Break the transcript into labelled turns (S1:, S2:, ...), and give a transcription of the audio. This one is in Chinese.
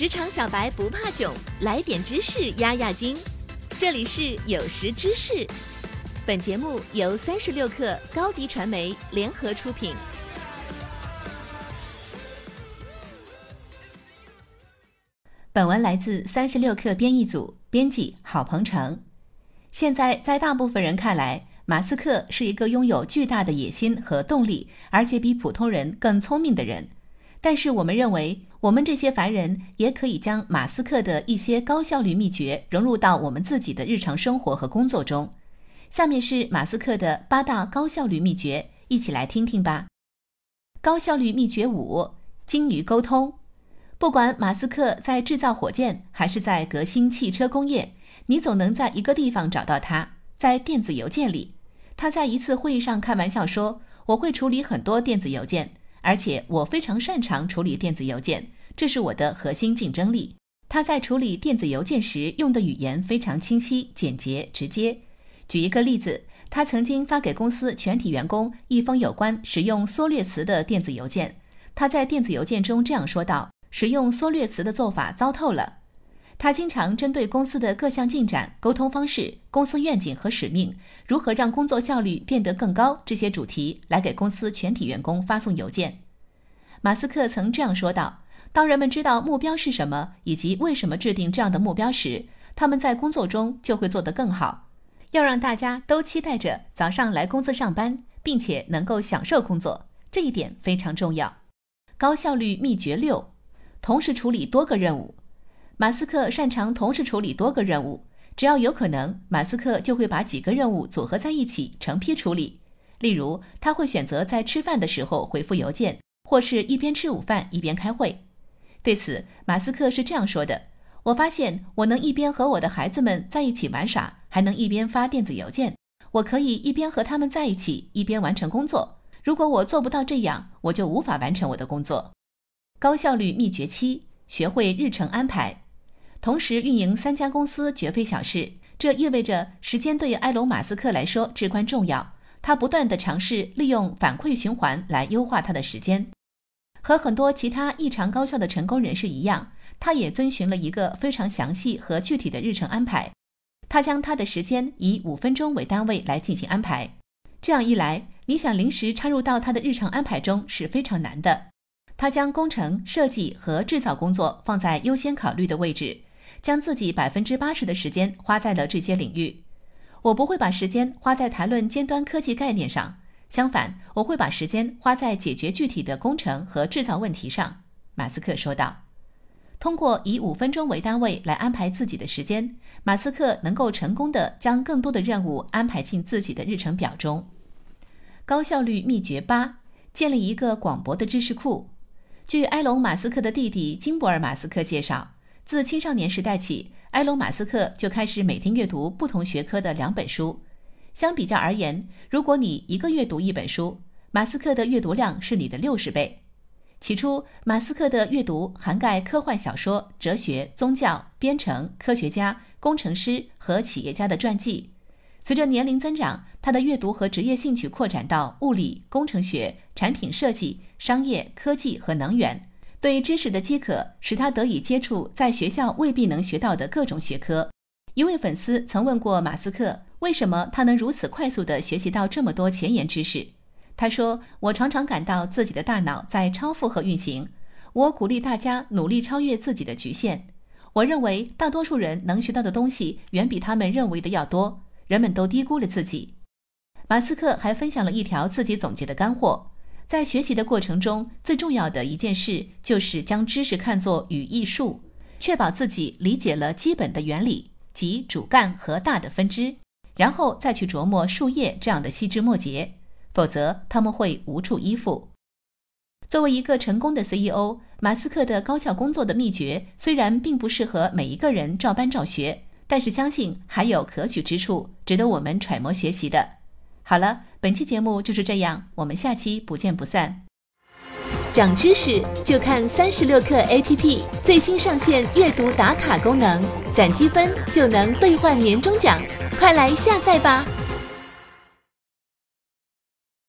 S1: 职场小白不怕囧，来点知识压压惊。这里是有识知识，本节目由三十六克高低传媒联合出品。本文来自三十六克编译组，编辑郝鹏程。现在，在大部分人看来，马斯克是一个拥有巨大的野心和动力，而且比普通人更聪明的人。但是，我们认为，我们这些凡人也可以将马斯克的一些高效率秘诀融入到我们自己的日常生活和工作中。下面是马斯克的八大高效率秘诀，一起来听听吧。高效率秘诀五：精于沟通。不管马斯克在制造火箭，还是在革新汽车工业，你总能在一个地方找到他，在电子邮件里。他在一次会议上开玩笑说：“我会处理很多电子邮件。”而且我非常擅长处理电子邮件，这是我的核心竞争力。他在处理电子邮件时用的语言非常清晰、简洁、直接。举一个例子，他曾经发给公司全体员工一封有关使用缩略词的电子邮件。他在电子邮件中这样说道：“使用缩略词的做法糟透了。”他经常针对公司的各项进展、沟通方式、公司愿景和使命、如何让工作效率变得更高这些主题来给公司全体员工发送邮件。马斯克曾这样说道：“当人们知道目标是什么以及为什么制定这样的目标时，他们在工作中就会做得更好。要让大家都期待着早上来公司上班，并且能够享受工作，这一点非常重要。”高效率秘诀六：同时处理多个任务。马斯克擅长同时处理多个任务，只要有可能，马斯克就会把几个任务组合在一起成批处理。例如，他会选择在吃饭的时候回复邮件，或是一边吃午饭一边开会。对此，马斯克是这样说的：“我发现我能一边和我的孩子们在一起玩耍，还能一边发电子邮件。我可以一边和他们在一起，一边完成工作。如果我做不到这样，我就无法完成我的工作。”高效率秘诀七：学会日程安排。同时运营三家公司绝非小事，这意味着时间对埃隆·马斯克来说至关重要。他不断地尝试利用反馈循环来优化他的时间。和很多其他异常高效的成功人士一样，他也遵循了一个非常详细和具体的日程安排。他将他的时间以五分钟为单位来进行安排。这样一来，你想临时插入到他的日常安排中是非常难的。他将工程设计和制造工作放在优先考虑的位置。将自己百分之八十的时间花在了这些领域。我不会把时间花在谈论尖端科技概念上，相反，我会把时间花在解决具体的工程和制造问题上。马斯克说道。通过以五分钟为单位来安排自己的时间，马斯克能够成功的将更多的任务安排进自己的日程表中。高效率秘诀八：建立一个广博的知识库。据埃隆·马斯克的弟弟金伯尔·马斯克介绍。自青少年时代起，埃隆·马斯克就开始每天阅读不同学科的两本书。相比较而言，如果你一个月读一本书，马斯克的阅读量是你的六十倍。起初，马斯克的阅读涵盖科幻小说、哲学、宗教、编程、科学家、工程师和企业家的传记。随着年龄增长，他的阅读和职业兴趣扩展到物理、工程学、产品设计、商业、科技和能源。对知识的饥渴使他得以接触在学校未必能学到的各种学科。一位粉丝曾问过马斯克，为什么他能如此快速地学习到这么多前沿知识？他说：“我常常感到自己的大脑在超负荷运行。我鼓励大家努力超越自己的局限。我认为大多数人能学到的东西远比他们认为的要多。人们都低估了自己。”马斯克还分享了一条自己总结的干货。在学习的过程中，最重要的一件事就是将知识看作语义树，确保自己理解了基本的原理及主干和大的分支，然后再去琢磨树叶这样的细枝末节，否则他们会无处依附。作为一个成功的 CEO，马斯克的高效工作的秘诀虽然并不适合每一个人照搬照学，但是相信还有可取之处，值得我们揣摩学习的。好了，本期节目就是这样，我们下期不见不散。长知识就看三十六课 APP 最新上线阅读打卡功能，攒积分就能兑换年终奖，快来下载吧！